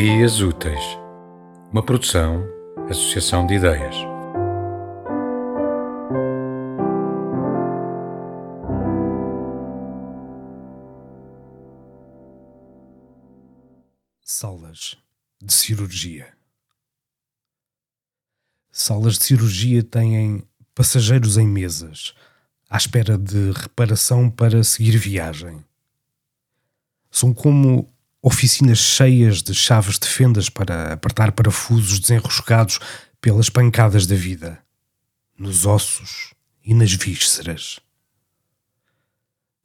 Ideias Úteis, uma produção, associação de ideias. Salas de cirurgia. Salas de cirurgia têm passageiros em mesas, à espera de reparação para seguir viagem. São como oficinas cheias de chaves de fendas para apertar parafusos desenroscados pelas pancadas da vida, nos ossos e nas vísceras.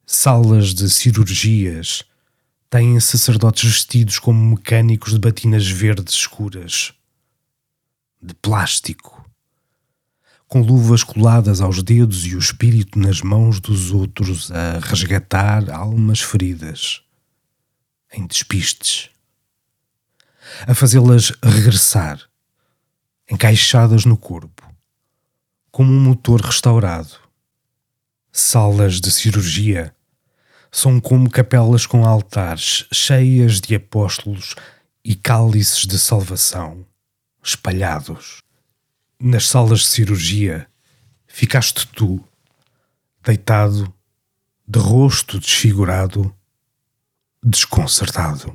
Salas de cirurgias têm sacerdotes vestidos como mecânicos de batinas verdes escuras, de plástico, com luvas coladas aos dedos e o espírito nas mãos dos outros a resgatar almas feridas em despistes, a fazê-las regressar, encaixadas no corpo, como um motor restaurado. Salas de cirurgia são como capelas com altares cheias de apóstolos e cálices de salvação espalhados. Nas salas de cirurgia ficaste tu, deitado, de rosto desfigurado desconcertado.